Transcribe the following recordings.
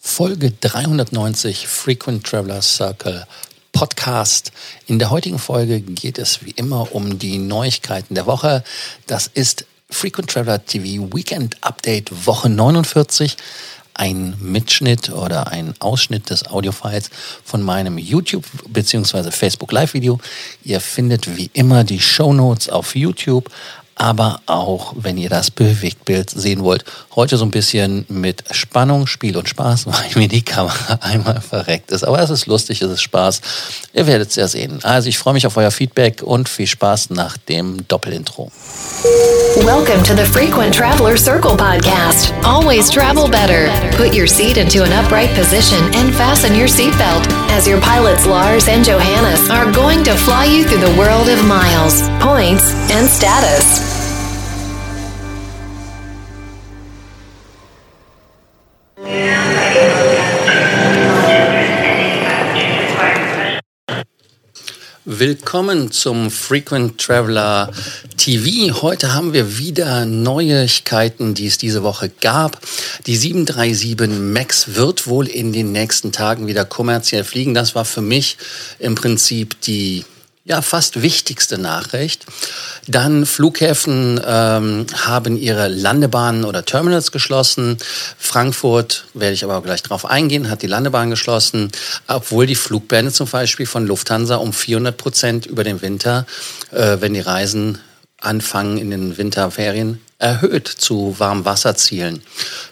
Folge 390 Frequent Traveler Circle Podcast. In der heutigen Folge geht es wie immer um die Neuigkeiten der Woche. Das ist Frequent Traveler TV Weekend Update Woche 49. Ein Mitschnitt oder ein Ausschnitt des Audiofiles von meinem YouTube bzw. Facebook Live Video. Ihr findet wie immer die Show Notes auf YouTube aber auch, wenn ihr das Bewegtbild sehen wollt. Heute so ein bisschen mit Spannung, Spiel und Spaß, weil mir die Kamera einmal verreckt ist. Aber es ist lustig, es ist Spaß. Ihr werdet es ja sehen. Also ich freue mich auf euer Feedback und viel Spaß nach dem Doppelintro. Welcome to the Frequent Traveler Circle podcast. Always travel better. Put your seat into an upright position and fasten your seatbelt as your pilots Lars and Johannes are going to fly you through the world of miles, points, and status. Willkommen zum Frequent Traveler TV. Heute haben wir wieder Neuigkeiten, die es diese Woche gab. Die 737 MAX wird wohl in den nächsten Tagen wieder kommerziell fliegen. Das war für mich im Prinzip die ja, fast wichtigste Nachricht. Dann Flughäfen ähm, haben ihre Landebahnen oder Terminals geschlossen. Frankfurt, werde ich aber gleich drauf eingehen, hat die Landebahn geschlossen, obwohl die Flugbände zum Beispiel von Lufthansa um 400 Prozent über den Winter, äh, wenn die Reisen anfangen in den Winterferien, erhöht zu Warmwasserzielen.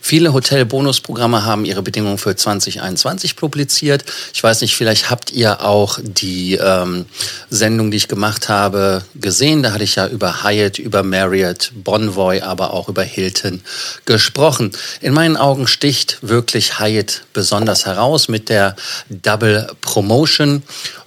Viele Hotelbonusprogramme haben ihre Bedingungen für 2021 publiziert. Ich weiß nicht, vielleicht habt ihr auch die ähm, Sendung, die ich gemacht habe, gesehen. Da hatte ich ja über Hyatt, über Marriott, Bonvoy, aber auch über Hilton gesprochen. In meinen Augen sticht wirklich Hyatt besonders heraus mit der Double Promotion.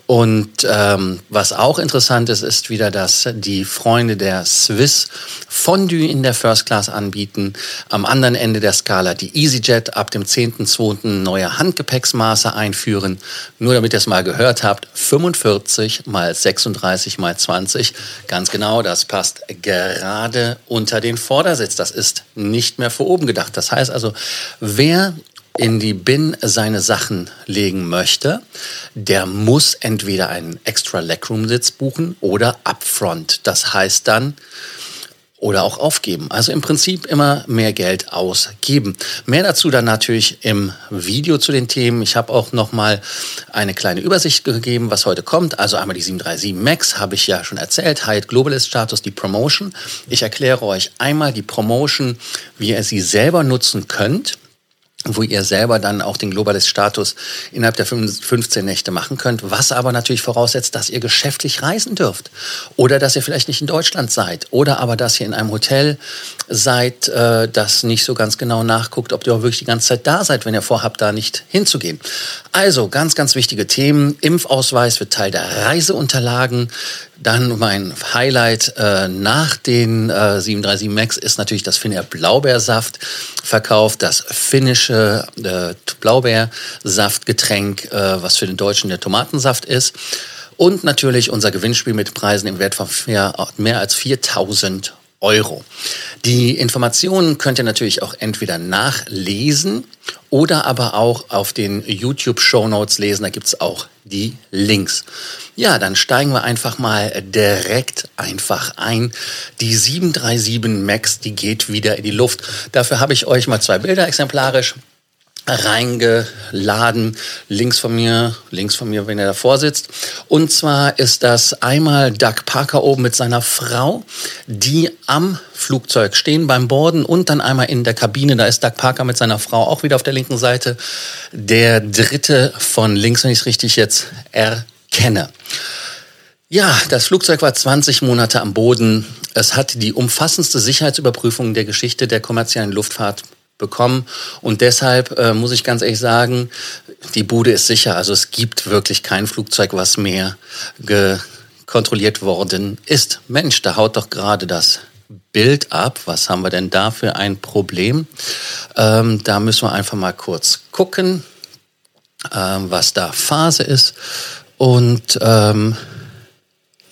Und ähm, was auch interessant ist, ist wieder, dass die Freunde der Swiss Fondue in der First Class anbieten. Am anderen Ende der Skala die EasyJet ab dem 10.2. neue Handgepäcksmaße einführen. Nur damit ihr es mal gehört habt, 45 mal 36 mal 20. Ganz genau, das passt gerade unter den Vordersitz. Das ist nicht mehr für oben gedacht. Das heißt also, wer in die Bin seine Sachen legen möchte, der muss entweder einen extra Legroom-Sitz buchen oder upfront. Das heißt dann, oder auch aufgeben. Also im Prinzip immer mehr Geld ausgeben. Mehr dazu dann natürlich im Video zu den Themen. Ich habe auch noch mal eine kleine Übersicht gegeben, was heute kommt. Also einmal die 737 Max habe ich ja schon erzählt. Hyatt Globalist Status, die Promotion. Ich erkläre euch einmal die Promotion, wie ihr sie selber nutzen könnt wo ihr selber dann auch den Globalist-Status innerhalb der 15 Nächte machen könnt, was aber natürlich voraussetzt, dass ihr geschäftlich reisen dürft oder dass ihr vielleicht nicht in Deutschland seid oder aber dass ihr in einem Hotel seid, äh, das nicht so ganz genau nachguckt, ob ihr auch wirklich die ganze Zeit da seid, wenn ihr vorhabt, da nicht hinzugehen. Also ganz, ganz wichtige Themen. Impfausweis wird Teil der Reiseunterlagen. Dann mein Highlight äh, nach den äh, 737 Max ist natürlich das Finnair Blaubeersaft verkauft, das finnische äh, Blaubeersaftgetränk, äh, was für den Deutschen der Tomatensaft ist. Und natürlich unser Gewinnspiel mit Preisen im Wert von mehr, mehr als 4000 Euro. Die Informationen könnt ihr natürlich auch entweder nachlesen oder aber auch auf den YouTube-Show Notes lesen. Da gibt's auch die Links. Ja, dann steigen wir einfach mal direkt einfach ein. Die 737 Max, die geht wieder in die Luft. Dafür habe ich euch mal zwei Bilder exemplarisch reingeladen. Links von mir, links von mir, wenn er davor sitzt. Und zwar ist das einmal Doug Parker oben mit seiner Frau, die am Flugzeug stehen beim Borden und dann einmal in der Kabine. Da ist Doug Parker mit seiner Frau auch wieder auf der linken Seite. Der dritte von links, wenn ich es richtig jetzt erkenne. Ja, das Flugzeug war 20 Monate am Boden. Es hat die umfassendste Sicherheitsüberprüfung der Geschichte der kommerziellen Luftfahrt bekommen. Und deshalb äh, muss ich ganz ehrlich sagen, die Bude ist sicher. Also es gibt wirklich kein Flugzeug, was mehr kontrolliert worden ist. Mensch, da haut doch gerade das Bild ab. Was haben wir denn da für ein Problem? Ähm, da müssen wir einfach mal kurz gucken, ähm, was da Phase ist. Und ähm,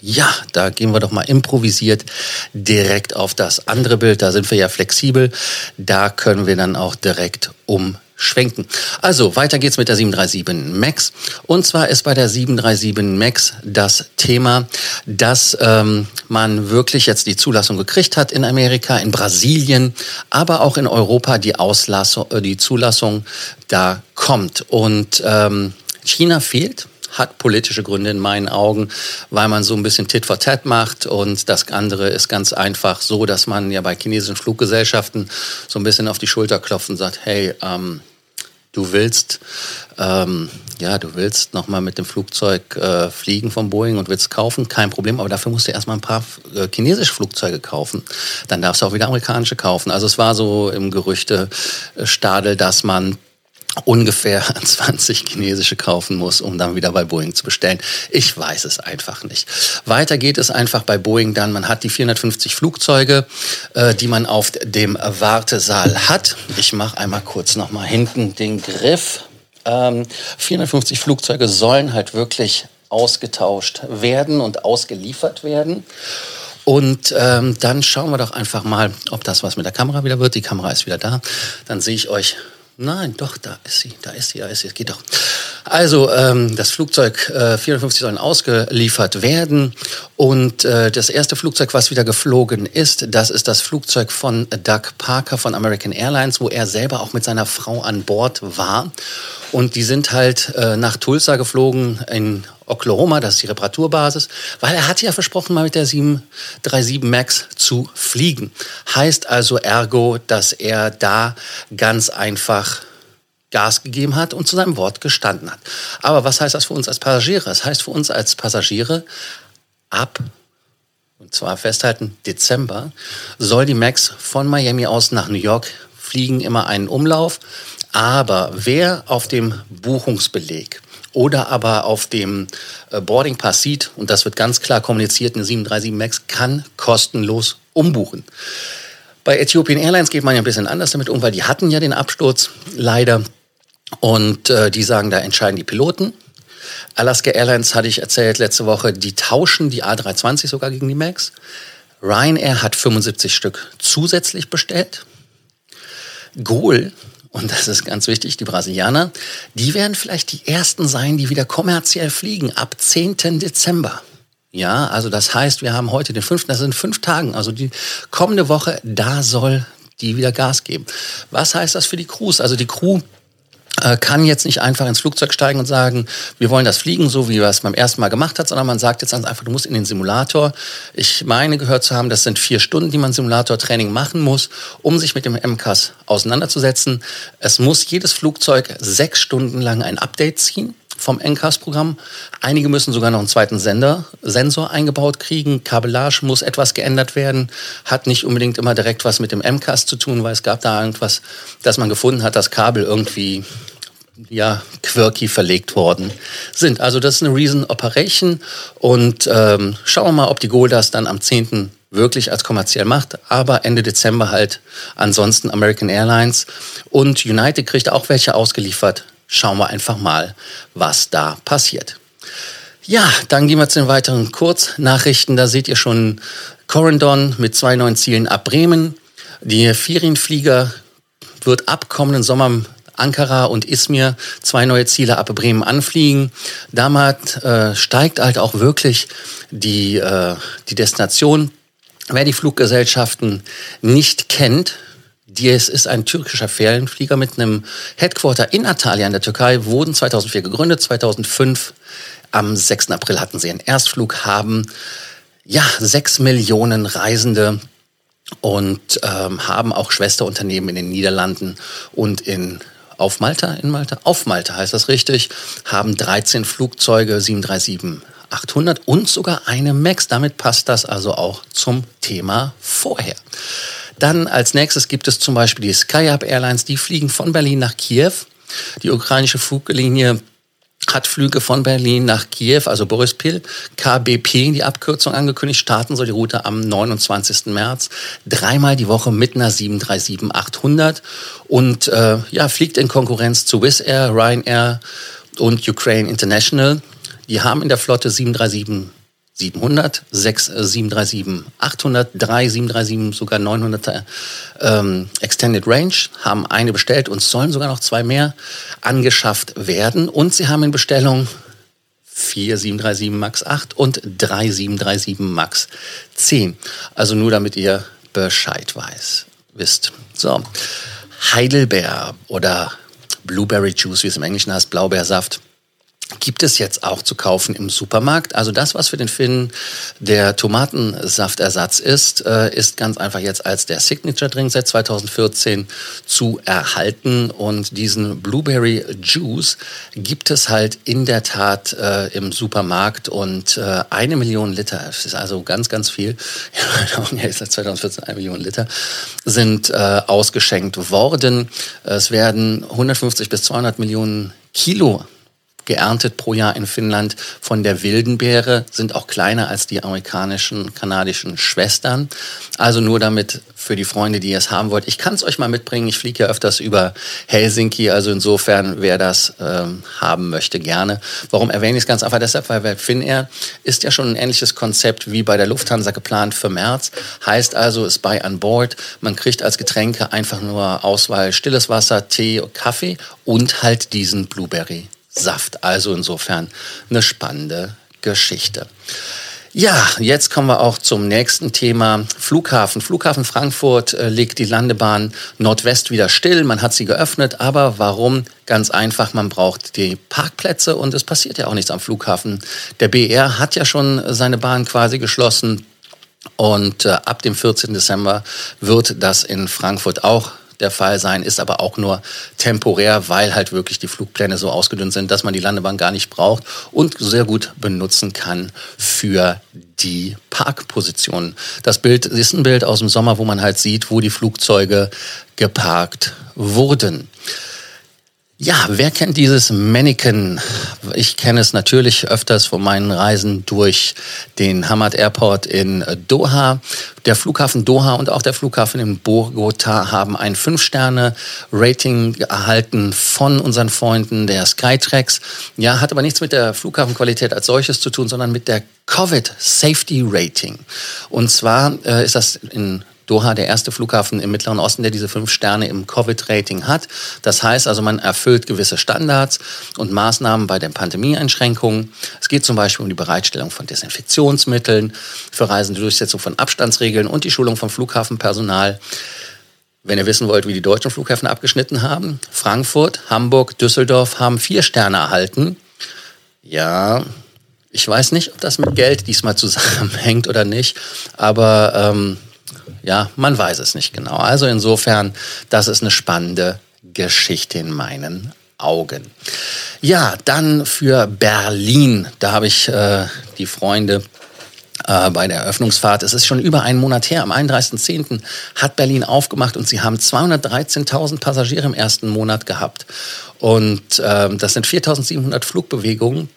ja, da gehen wir doch mal improvisiert direkt auf das andere Bild. Da sind wir ja flexibel. Da können wir dann auch direkt umschalten schwenken. Also, weiter geht's mit der 737 MAX. Und zwar ist bei der 737 MAX das Thema, dass ähm, man wirklich jetzt die Zulassung gekriegt hat in Amerika, in Brasilien, aber auch in Europa die, Auslassung, äh, die Zulassung da kommt. Und ähm, China fehlt hat politische Gründe in meinen Augen, weil man so ein bisschen Tit for Tat macht und das andere ist ganz einfach so, dass man ja bei chinesischen Fluggesellschaften so ein bisschen auf die Schulter klopft und sagt, hey, ähm, du willst, ähm, ja, du willst nochmal mit dem Flugzeug äh, fliegen von Boeing und willst kaufen, kein Problem, aber dafür musst du erstmal ein paar äh, chinesische Flugzeuge kaufen. Dann darfst du auch wieder amerikanische kaufen. Also es war so im Gerüchte-Stadel, dass man ungefähr 20 chinesische kaufen muss, um dann wieder bei Boeing zu bestellen. Ich weiß es einfach nicht. Weiter geht es einfach bei Boeing dann. Man hat die 450 Flugzeuge, äh, die man auf dem Wartesaal hat. Ich mache einmal kurz noch mal hinten den Griff. Ähm, 450 Flugzeuge sollen halt wirklich ausgetauscht werden und ausgeliefert werden. Und ähm, dann schauen wir doch einfach mal, ob das was mit der Kamera wieder wird. Die Kamera ist wieder da. Dann sehe ich euch Nein, doch, da ist sie, da ist sie, da ist sie, es geht doch. Also ähm, das Flugzeug äh, 54 sollen ausgeliefert werden und äh, das erste Flugzeug, was wieder geflogen ist, das ist das Flugzeug von Doug Parker von American Airlines, wo er selber auch mit seiner Frau an Bord war. Und die sind halt äh, nach Tulsa geflogen in Oklahoma, das ist die Reparaturbasis, weil er hat ja versprochen, mal mit der 737 MAX zu fliegen. Heißt also ergo, dass er da ganz einfach Gas gegeben hat und zu seinem Wort gestanden hat. Aber was heißt das für uns als Passagiere? Das heißt für uns als Passagiere, ab, und zwar festhalten, Dezember, soll die MAX von Miami aus nach New York fliegen, immer einen Umlauf. Aber wer auf dem Buchungsbeleg oder aber auf dem äh, Boarding Pass sieht, und das wird ganz klar kommuniziert, eine 737 MAX kann kostenlos umbuchen. Bei Ethiopian Airlines geht man ja ein bisschen anders damit um, weil die hatten ja den Absturz leider und äh, die sagen, da entscheiden die Piloten. Alaska Airlines hatte ich erzählt letzte Woche, die tauschen die A320 sogar gegen die MAX. Ryanair hat 75 Stück zusätzlich bestellt. Goal und das ist ganz wichtig, die Brasilianer, die werden vielleicht die ersten sein, die wieder kommerziell fliegen ab 10. Dezember. Ja, also das heißt, wir haben heute den 5., das sind fünf Tagen, also die kommende Woche, da soll die wieder Gas geben. Was heißt das für die Crews? Also die Crew kann jetzt nicht einfach ins Flugzeug steigen und sagen, wir wollen das fliegen, so wie er es beim ersten Mal gemacht hat, sondern man sagt jetzt einfach, du musst in den Simulator. Ich meine gehört zu haben, das sind vier Stunden, die man Simulator-Training machen muss, um sich mit dem MCAS auseinanderzusetzen. Es muss jedes Flugzeug sechs Stunden lang ein Update ziehen vom NCAS-Programm. Einige müssen sogar noch einen zweiten Sender, Sensor eingebaut kriegen. Kabellage muss etwas geändert werden. Hat nicht unbedingt immer direkt was mit dem MCAS zu tun, weil es gab da irgendwas, dass man gefunden hat, dass Kabel irgendwie ja, quirky verlegt worden sind. Also das ist eine Reason Operation und ähm, schauen wir mal, ob die Gold das dann am 10. wirklich als kommerziell macht, aber Ende Dezember halt ansonsten American Airlines und United kriegt auch welche ausgeliefert schauen wir einfach mal, was da passiert. Ja, dann gehen wir zu den weiteren Kurznachrichten. Da seht ihr schon Corendon mit zwei neuen Zielen ab Bremen. Die Ferienflieger wird ab kommenden Sommer Ankara und Izmir zwei neue Ziele ab Bremen anfliegen. Damit äh, steigt halt auch wirklich die, äh, die Destination. Wer die Fluggesellschaften nicht kennt, Dies ist ein türkischer Ferienflieger mit einem Headquarter in Antalya in der Türkei, wurden 2004 gegründet, 2005 am 6. April hatten sie einen Erstflug, haben ja sechs Millionen Reisende und ähm, haben auch Schwesterunternehmen in den Niederlanden und in auf Malta, in Malta, auf Malta heißt das richtig, haben 13 Flugzeuge, 737 800 und sogar eine Max. Damit passt das also auch zum Thema vorher. Dann als nächstes gibt es zum Beispiel die SkyUp Airlines, die fliegen von Berlin nach Kiew. Die ukrainische Fluglinie hat Flüge von Berlin nach Kiew, also Borispil, KBP, die Abkürzung angekündigt. Starten soll die Route am 29. März. Dreimal die Woche mit einer 737-800 und äh, ja, fliegt in Konkurrenz zu Wizz Air, Ryanair und Ukraine International. Die haben in der Flotte 737 700, 6 737 800, 3 737 sogar 900 ähm, Extended Range, haben eine bestellt und sollen sogar noch zwei mehr angeschafft werden. Und sie haben in Bestellung 4 737 MAX 8 und 3 737 MAX 10. Also nur damit ihr Bescheid weiß, wisst. So, Heidelbeer oder Blueberry Juice, wie es im Englischen heißt, Blaubeersaft gibt es jetzt auch zu kaufen im Supermarkt. Also das, was für den Finn der Tomatensaftersatz ist, äh, ist ganz einfach jetzt als der Signature Drink seit 2014 zu erhalten. Und diesen Blueberry Juice gibt es halt in der Tat äh, im Supermarkt und äh, eine Million Liter, das ist also ganz, ganz viel, ja, seit 2014 eine Million Liter, sind äh, ausgeschenkt worden. Es werden 150 bis 200 Millionen Kilo geerntet pro Jahr in Finnland von der wilden Beere, sind auch kleiner als die amerikanischen, kanadischen Schwestern. Also nur damit für die Freunde, die es haben wollt. Ich kann es euch mal mitbringen. Ich fliege ja öfters über Helsinki, also insofern, wer das ähm, haben möchte, gerne. Warum erwähne ich es ganz einfach deshalb? Weil bei Finnair ist ja schon ein ähnliches Konzept wie bei der Lufthansa geplant für März. Heißt also, es bei an Bord. Man kriegt als Getränke einfach nur Auswahl stilles Wasser, Tee, Kaffee und halt diesen Blueberry Saft. Also insofern eine spannende Geschichte. Ja, jetzt kommen wir auch zum nächsten Thema. Flughafen. Flughafen Frankfurt äh, legt die Landebahn Nordwest wieder still. Man hat sie geöffnet. Aber warum? Ganz einfach, man braucht die Parkplätze und es passiert ja auch nichts am Flughafen. Der BR hat ja schon seine Bahn quasi geschlossen. Und äh, ab dem 14. Dezember wird das in Frankfurt auch der Fall sein, ist aber auch nur temporär, weil halt wirklich die Flugpläne so ausgedünnt sind, dass man die Landebahn gar nicht braucht und sehr gut benutzen kann für die Parkpositionen. Das Bild ist ein Bild aus dem Sommer, wo man halt sieht, wo die Flugzeuge geparkt wurden. Ja, wer kennt dieses Mannequin? Ich kenne es natürlich öfters von meinen Reisen durch den Hamad Airport in Doha. Der Flughafen Doha und auch der Flughafen in Bogota haben ein 5-Sterne-Rating erhalten von unseren Freunden der Skytrax. Ja, hat aber nichts mit der Flughafenqualität als solches zu tun, sondern mit der Covid Safety Rating. Und zwar äh, ist das in Doha der erste Flughafen im Mittleren Osten, der diese fünf Sterne im Covid-Rating hat. Das heißt also, man erfüllt gewisse Standards und Maßnahmen bei den Pandemieeinschränkungen. Es geht zum Beispiel um die Bereitstellung von Desinfektionsmitteln, für Reisende Durchsetzung von Abstandsregeln und die Schulung von Flughafenpersonal. Wenn ihr wissen wollt, wie die deutschen Flughäfen abgeschnitten haben, Frankfurt, Hamburg, Düsseldorf haben vier Sterne erhalten. Ja, ich weiß nicht, ob das mit Geld diesmal zusammenhängt oder nicht, aber ähm, ja, man weiß es nicht genau. Also insofern, das ist eine spannende Geschichte in meinen Augen. Ja, dann für Berlin. Da habe ich äh, die Freunde äh, bei der Eröffnungsfahrt. Es ist schon über einen Monat her. Am 31.10. hat Berlin aufgemacht und sie haben 213.000 Passagiere im ersten Monat gehabt. Und äh, das sind 4.700 Flugbewegungen,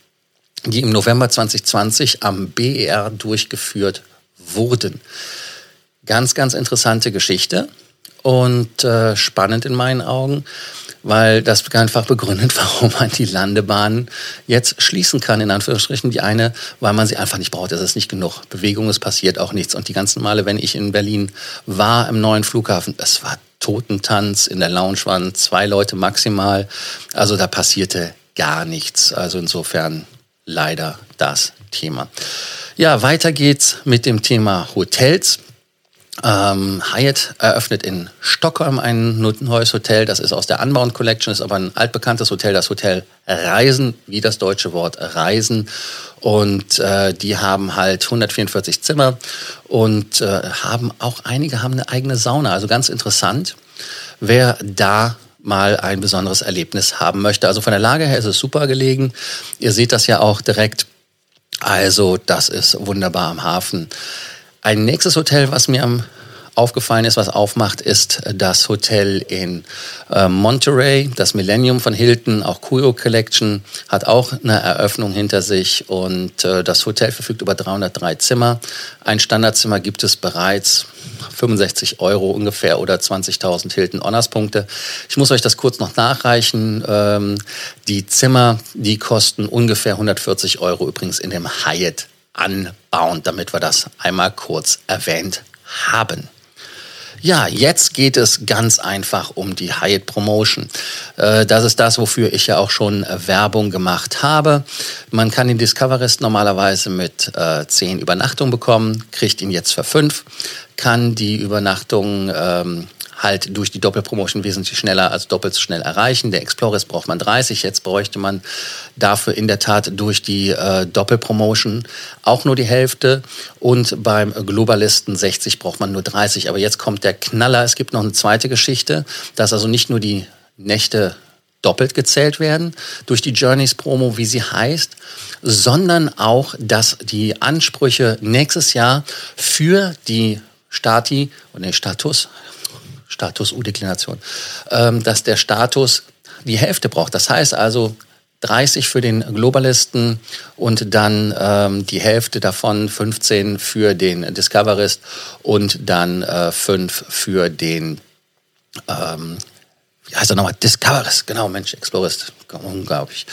die im November 2020 am BER durchgeführt wurden. Ganz, ganz interessante Geschichte und äh, spannend in meinen Augen, weil das einfach begründet, warum man die Landebahn jetzt schließen kann, in Anführungsstrichen. Die eine, weil man sie einfach nicht braucht, es ist nicht genug Bewegung, es passiert auch nichts. Und die ganzen Male, wenn ich in Berlin war, im neuen Flughafen, es war Totentanz, in der Lounge waren zwei Leute maximal, also da passierte gar nichts. Also insofern leider das Thema. Ja, weiter geht's mit dem Thema Hotels. Ähm, Hyatt eröffnet in Stockholm ein neues Hotel. Das ist aus der Unbound Collection, ist aber ein altbekanntes Hotel, das Hotel Reisen, wie das deutsche Wort Reisen. Und äh, die haben halt 144 Zimmer und äh, haben auch einige haben eine eigene Sauna. Also ganz interessant, wer da mal ein besonderes Erlebnis haben möchte. Also von der Lage her ist es super gelegen. Ihr seht das ja auch direkt. Also das ist wunderbar am Hafen. Ein nächstes Hotel, was mir am aufgefallen ist, was aufmacht, ist das Hotel in äh, Monterey, das Millennium von Hilton, auch Kuyo Collection, hat auch eine Eröffnung hinter sich und äh, das Hotel verfügt über 303 Zimmer. Ein Standardzimmer gibt es bereits 65 Euro ungefähr oder 20.000 Hilton Honors Punkte. Ich muss euch das kurz noch nachreichen. Ähm, die Zimmer, die kosten ungefähr 140 Euro übrigens in dem Hyatt anbauen, damit wir das einmal kurz erwähnt haben. Ja, jetzt geht es ganz einfach um die Hyatt Promotion. Äh, das ist das, wofür ich ja auch schon Werbung gemacht habe. Man kann den Discoverist normalerweise mit äh, 10 Übernachtungen bekommen, kriegt ihn jetzt für 5, kann die Übernachtung ähm, halt durch die Doppelpromotion wesentlich schneller als doppelt so schnell erreichen. Der Explorers braucht man 30, jetzt bräuchte man dafür in der Tat durch die äh, Doppelpromotion auch nur die Hälfte und beim Globalisten 60 braucht man nur 30. Aber jetzt kommt der Knaller, es gibt noch eine zweite Geschichte, dass also nicht nur die Nächte doppelt gezählt werden durch die Journeys Promo, wie sie heißt, sondern auch, dass die Ansprüche nächstes Jahr für die Stati, und den Status, Status U-Deklination, ähm, dass der Status die Hälfte braucht. Das heißt also 30 für den Globalisten und dann ähm, die Hälfte davon 15 für den Discoverist und dann äh, 5 für den ähm, wie heißt er nochmal? Discoverist, genau, Mensch, Explorist, unglaublich.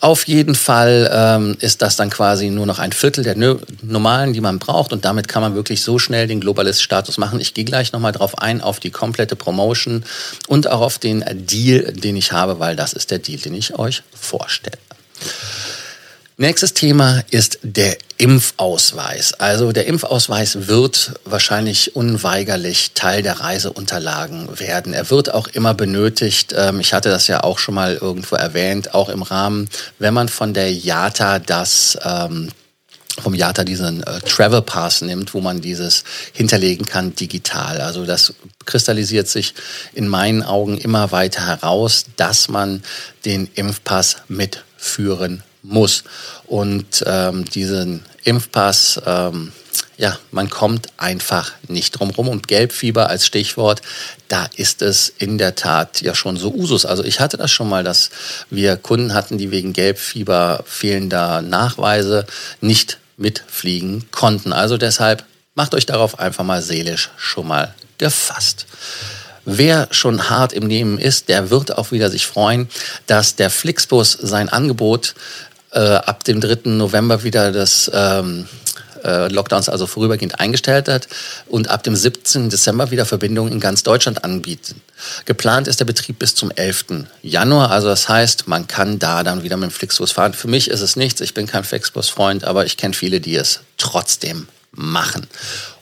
Auf jeden Fall ähm, ist das dann quasi nur noch ein Viertel der normalen, die man braucht und damit kann man wirklich so schnell den Globalist-Status machen. Ich gehe gleich nochmal drauf ein, auf die komplette Promotion und auch auf den Deal, den ich habe, weil das ist der Deal, den ich euch vorstelle. Nächstes Thema ist der Impfausweis. Also der Impfausweis wird wahrscheinlich unweigerlich Teil der Reiseunterlagen werden. Er wird auch immer benötigt. Ähm, ich hatte das ja auch schon mal irgendwo erwähnt, auch im Rahmen, wenn man von der JATA das ähm, vom JATA diesen äh, Travel Pass nimmt, wo man dieses hinterlegen kann digital. Also das kristallisiert sich in meinen Augen immer weiter heraus, dass man den Impfpass mitführen muss. Und ähm, diesen Impfpass, ähm, ja, man kommt einfach nicht drum rum. Und Gelbfieber als Stichwort, da ist es in der Tat ja schon so Usus. Also ich hatte das schon mal, dass wir Kunden hatten, die wegen Gelbfieber fehlender Nachweise nicht mitfliegen konnten. Also deshalb macht euch darauf einfach mal seelisch schon mal gefasst. Wer schon hart im Nehmen ist, der wird auch wieder sich freuen, dass der Flixbus sein Angebot äh, ab dem 3. November wieder das ähm, äh, Lockdowns also vorübergehend eingestellt hat und ab dem 17. Dezember wieder Verbindungen in ganz Deutschland anbieten. Geplant ist der Betrieb bis zum 11. Januar, also das heißt, man kann da dann wieder mit dem Flixbus fahren. Für mich ist es nichts, ich bin kein Flixbus-Freund, aber ich kenne viele, die es trotzdem machen.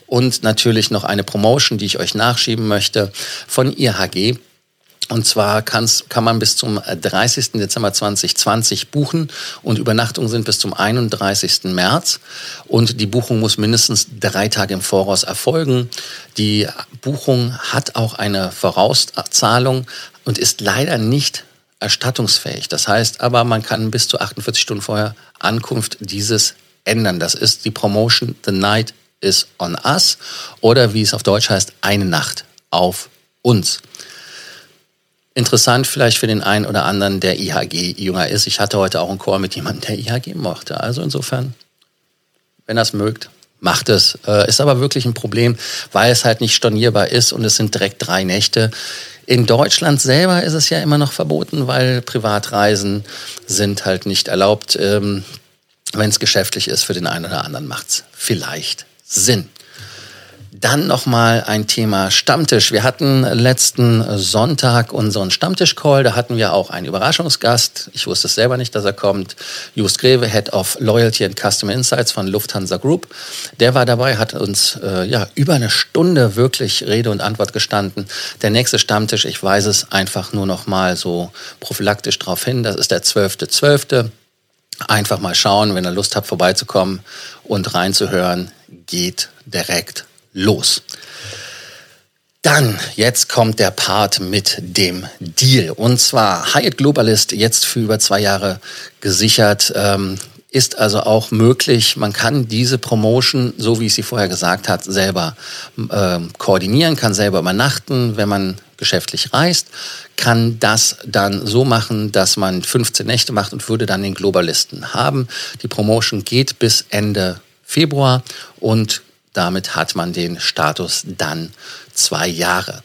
Und natürlich noch eine Promotion, die ich euch nachschieben möchte von IHG. Und zwar kann man bis zum 30. Dezember 2020 buchen und Übernachtungen sind bis zum 31. März. Und die Buchung muss mindestens drei Tage im Voraus erfolgen. Die Buchung hat auch eine Vorauszahlung und ist leider nicht erstattungsfähig. Das heißt aber, man kann bis zu 48 Stunden vorher Ankunft dieses ändern. Das ist die Promotion The Night is on Us oder wie es auf Deutsch heißt, eine Nacht auf uns. Interessant vielleicht für den einen oder anderen, der IHG jünger ist. Ich hatte heute auch einen Chor mit jemandem, der IHG mochte. Also insofern, wenn das mögt, macht es. Äh, ist aber wirklich ein Problem, weil es halt nicht stornierbar ist und es sind direkt drei Nächte. In Deutschland selber ist es ja immer noch verboten, weil Privatreisen sind halt nicht erlaubt. Ähm, wenn es geschäftlich ist, für den einen oder anderen macht es vielleicht Sinn. Dann nochmal ein Thema Stammtisch. Wir hatten letzten Sonntag unseren Stammtisch-Call. Da hatten wir auch einen Überraschungsgast. Ich wusste es selber nicht, dass er kommt. Just Greve, Head of Loyalty and Customer Insights von Lufthansa Group. Der war dabei, hat uns äh, ja über eine Stunde wirklich Rede und Antwort gestanden. Der nächste Stammtisch, ich weiß es einfach nur noch mal so prophylaktisch darauf hin. Das ist der 12.12. .12. Einfach mal schauen, wenn ihr Lust habt, vorbeizukommen und reinzuhören, geht direkt los. Dann, jetzt kommt der Part mit dem Deal. Und zwar Hyatt Globalist jetzt für über zwei Jahre gesichert. Ähm, ist also auch möglich, man kann diese Promotion, so wie ich sie vorher gesagt hat, selber äh, koordinieren, kann selber übernachten, wenn man geschäftlich reist, kann das dann so machen, dass man 15 Nächte macht und würde dann den Globalisten haben. Die Promotion geht bis Ende Februar und damit hat man den Status dann zwei Jahre.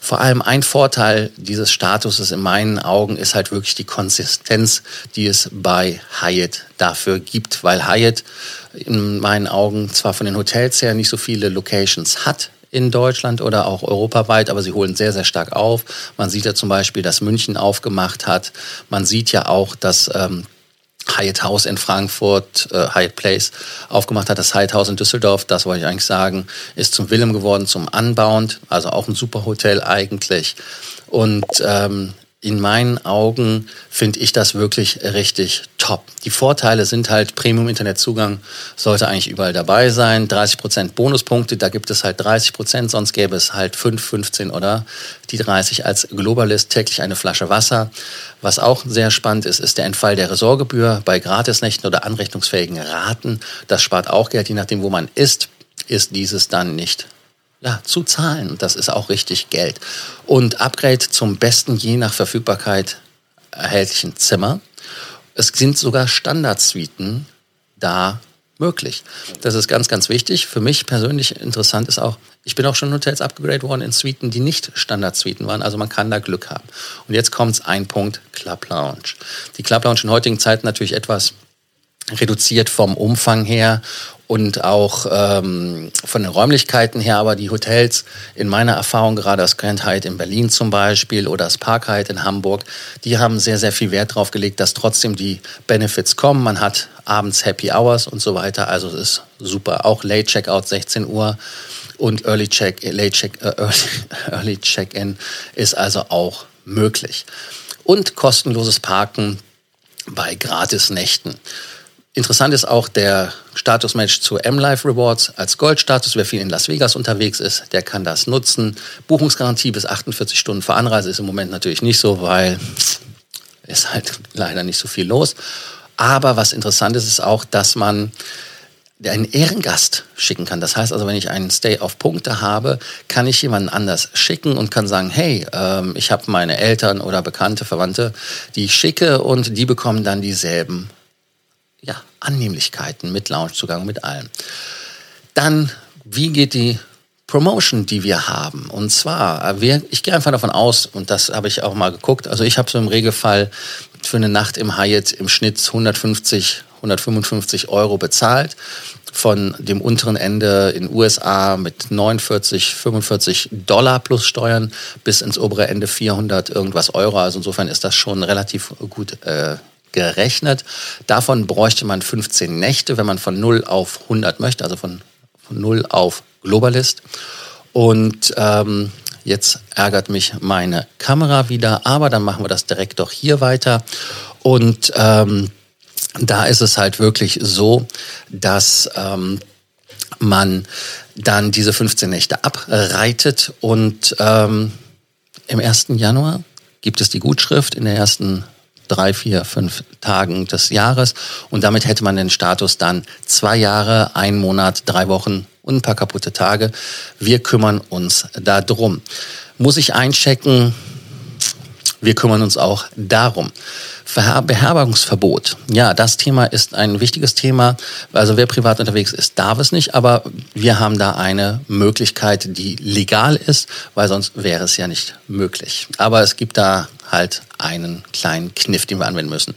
Vor allem ein Vorteil dieses Statuses in meinen Augen ist halt wirklich die Konsistenz, die es bei Hyatt dafür gibt, weil Hyatt in meinen Augen zwar von den Hotels her nicht so viele Locations hat in Deutschland oder auch europaweit, aber sie holen sehr, sehr stark auf. Man sieht ja zum Beispiel, dass München aufgemacht hat. Man sieht ja auch, dass ähm, Hyatt House in Frankfurt, äh, Hyatt Place aufgemacht hat. Das Hyatt House in Düsseldorf, das wollte ich eigentlich sagen, ist zum Willem geworden, zum Anbauend. Also auch ein super Hotel eigentlich. Und ähm, in meinen Augen finde ich das wirklich richtig top. Die Vorteile sind halt Premium-Internetzugang sollte eigentlich überall dabei sein. 30 Prozent Bonuspunkte, da gibt es halt 30%, Prozent, sonst gäbe es halt 5, 15 oder die 30 als Globalist täglich eine Flasche Wasser. Was auch sehr spannend ist, ist der Entfall der Ressortgebühr bei Gratisnächten oder anrechnungsfähigen Raten. Das spart auch Geld, je nachdem, wo man ist, ist dieses dann nicht ja, zu zahlen. Das ist auch richtig Geld. Und Upgrade zum besten je nach Verfügbarkeit erhältlichen Zimmer. Es sind sogar Standardsuiten da möglich. Das ist ganz, ganz wichtig. Für mich persönlich interessant ist auch, ich bin auch schon in Hotels abgegradet worden in Suiten, die nicht Standardsuiten waren. Also man kann da Glück haben. Und jetzt kommt ein Punkt, Club Lounge. Die Club Lounge in heutigen Zeiten natürlich etwas reduziert vom Umfang her und auch ähm, von den Räumlichkeiten her, aber die Hotels in meiner Erfahrung, gerade das Grand Hyatt in Berlin zum Beispiel oder das Park Hyatt in Hamburg, die haben sehr, sehr viel Wert darauf gelegt, dass trotzdem die Benefits kommen. Man hat abends Happy Hours und so weiter, also es ist super. Auch Late Checkout 16 Uhr und Early Check, Late Check, äh, Early, Early Check-in ist also auch möglich. Und kostenloses Parken bei Gratisnächten. Interessant ist auch der Statusmatch zu M-Life Rewards als Goldstatus. Wer viel in Las Vegas unterwegs ist, der kann das nutzen. Buchungsgarantie bis 48 Stunden vor Anreise ist im Moment natürlich nicht so, weil ist halt leider nicht so viel los. Aber was interessant ist, ist auch, dass man einen Ehrengast schicken kann. Das heißt also, wenn ich einen Stay auf Punkte habe, kann ich jemanden anders schicken und kann sagen, hey, ähm, ich habe meine Eltern oder Bekannte, Verwandte, die ich schicke und die bekommen dann dieselben ja, Annehmlichkeiten mit Loungezugang, mit allem. Dann, wie geht die Promotion, die wir haben? Und zwar, wir, ich gehe einfach davon aus, und das habe ich auch mal geguckt, also ich habe so im Regelfall für eine Nacht im Hyatt im Schnitt 150, 155 Euro bezahlt. Von dem unteren Ende in USA mit 49, 45 Dollar plus Steuern bis ins obere Ende 400 irgendwas Euro. Also insofern ist das schon relativ gut äh, gerechnet. Davon bräuchte man 15 Nächte, wenn man von 0 auf 100 möchte, also von, von 0 auf Globalist. Und ähm, jetzt ärgert mich meine Kamera wieder, aber dann machen wir das direkt doch hier weiter. Und ähm, da ist es halt wirklich so, dass ähm, man dann diese 15 Nächte abreitet und ähm, im 1. Januar gibt es die Gutschrift in der ersten drei, vier, fünf Tagen des Jahres. Und damit hätte man den Status dann zwei Jahre, ein Monat, drei Wochen und ein paar kaputte Tage. Wir kümmern uns darum. Muss ich einchecken? Wir kümmern uns auch darum. Beherbergungsverbot. Ja, das Thema ist ein wichtiges Thema. Also wer privat unterwegs ist, darf es nicht, aber wir haben da eine Möglichkeit, die legal ist, weil sonst wäre es ja nicht möglich. Aber es gibt da halt einen kleinen Kniff, den wir anwenden müssen.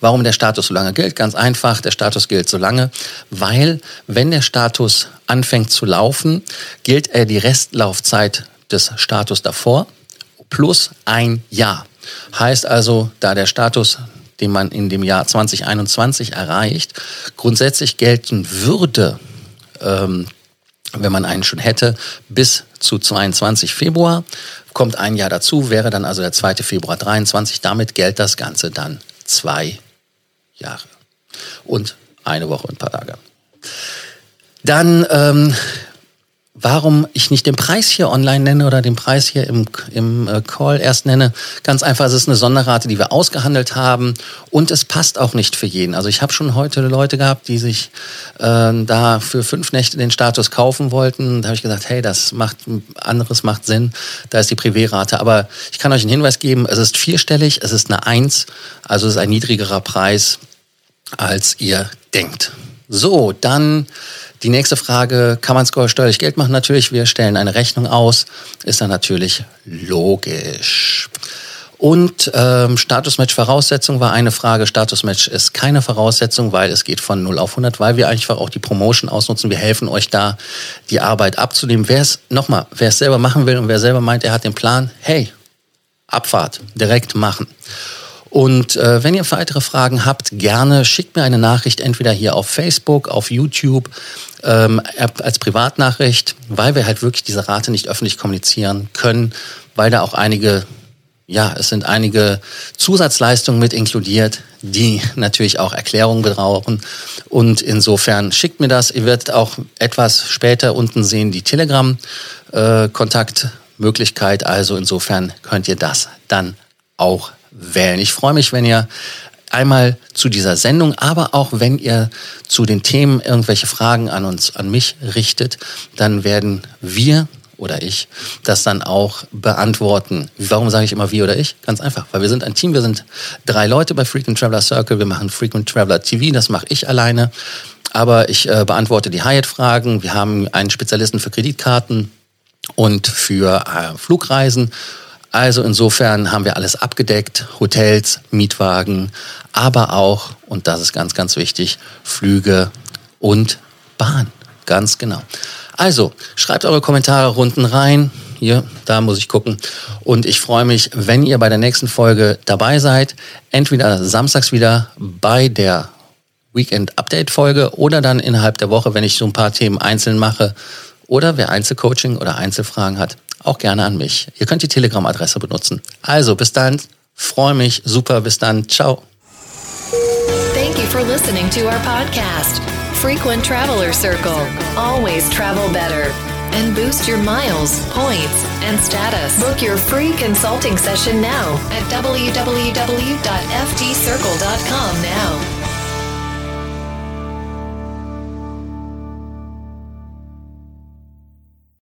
Warum der Status so lange gilt? Ganz einfach, der Status gilt so lange, weil wenn der Status anfängt zu laufen, gilt er die Restlaufzeit des Status davor plus ein Jahr. Heißt also, da der Status, den man in dem Jahr 2021 erreicht, grundsätzlich gelten würde, ähm, wenn man einen schon hätte, bis zu 22 Februar, kommt ein Jahr dazu, wäre dann also der 2. Februar 23. Damit gilt das Ganze dann zwei Jahre und eine Woche und ein paar Tage. Dann ähm, warum ich nicht den Preis hier online nenne oder den Preis hier im, im äh, Call erst nenne. Ganz einfach, es ist eine Sonderrate, die wir ausgehandelt haben und es passt auch nicht für jeden. Also ich habe schon heute Leute gehabt, die sich äh, da für fünf Nächte den Status kaufen wollten. Da habe ich gesagt, hey, das macht anderes macht Sinn. Da ist die Privé-Rate. Aber ich kann euch einen Hinweis geben, es ist vierstellig, es ist eine Eins, also es ist ein niedrigerer Preis, als ihr denkt. So, dann die nächste Frage, kann man steuerlich Geld machen? Natürlich, wir stellen eine Rechnung aus, ist dann natürlich logisch. Und ähm, Statusmatch-Voraussetzung war eine Frage. Statusmatch ist keine Voraussetzung, weil es geht von 0 auf 100, weil wir einfach auch die Promotion ausnutzen. Wir helfen euch da, die Arbeit abzunehmen. Wer es, nochmal, wer es selber machen will und wer selber meint, er hat den Plan, hey, Abfahrt, direkt machen. Und äh, wenn ihr weitere Fragen habt, gerne schickt mir eine Nachricht, entweder hier auf Facebook, auf YouTube, ähm, als Privatnachricht, weil wir halt wirklich diese Rate nicht öffentlich kommunizieren können, weil da auch einige ja, es sind einige Zusatzleistungen mit inkludiert, die natürlich auch Erklärungen brauchen. Und insofern schickt mir das. Ihr werdet auch etwas später unten sehen die Telegram-Kontaktmöglichkeit. Äh, also insofern könnt ihr das dann auch wählen. Ich freue mich, wenn ihr einmal zu dieser Sendung, aber auch wenn ihr zu den Themen irgendwelche Fragen an uns, an mich richtet, dann werden wir oder ich das dann auch beantworten. Warum sage ich immer wir oder ich? Ganz einfach, weil wir sind ein Team, wir sind drei Leute bei Frequent Traveler Circle, wir machen Frequent Traveler TV, das mache ich alleine, aber ich äh, beantworte die Hyatt-Fragen, wir haben einen Spezialisten für Kreditkarten und für äh, Flugreisen. Also insofern haben wir alles abgedeckt, Hotels, Mietwagen, aber auch, und das ist ganz, ganz wichtig, Flüge und Bahn. Ganz genau. Also, schreibt eure Kommentare runden rein. Hier, da muss ich gucken. Und ich freue mich, wenn ihr bei der nächsten Folge dabei seid. Entweder samstags wieder bei der Weekend Update Folge oder dann innerhalb der Woche, wenn ich so ein paar Themen einzeln mache. Oder wer Einzelcoaching oder Einzelfragen hat, auch gerne an mich. Ihr könnt die Telegram-Adresse benutzen. Also, bis dann. Freue mich. Super. Bis dann. Ciao. Thank you for listening to our podcast. Frequent Traveler Circle. Always travel better. And boost your miles, points, and status. Book your free consulting session now at www.ftcircle.com now.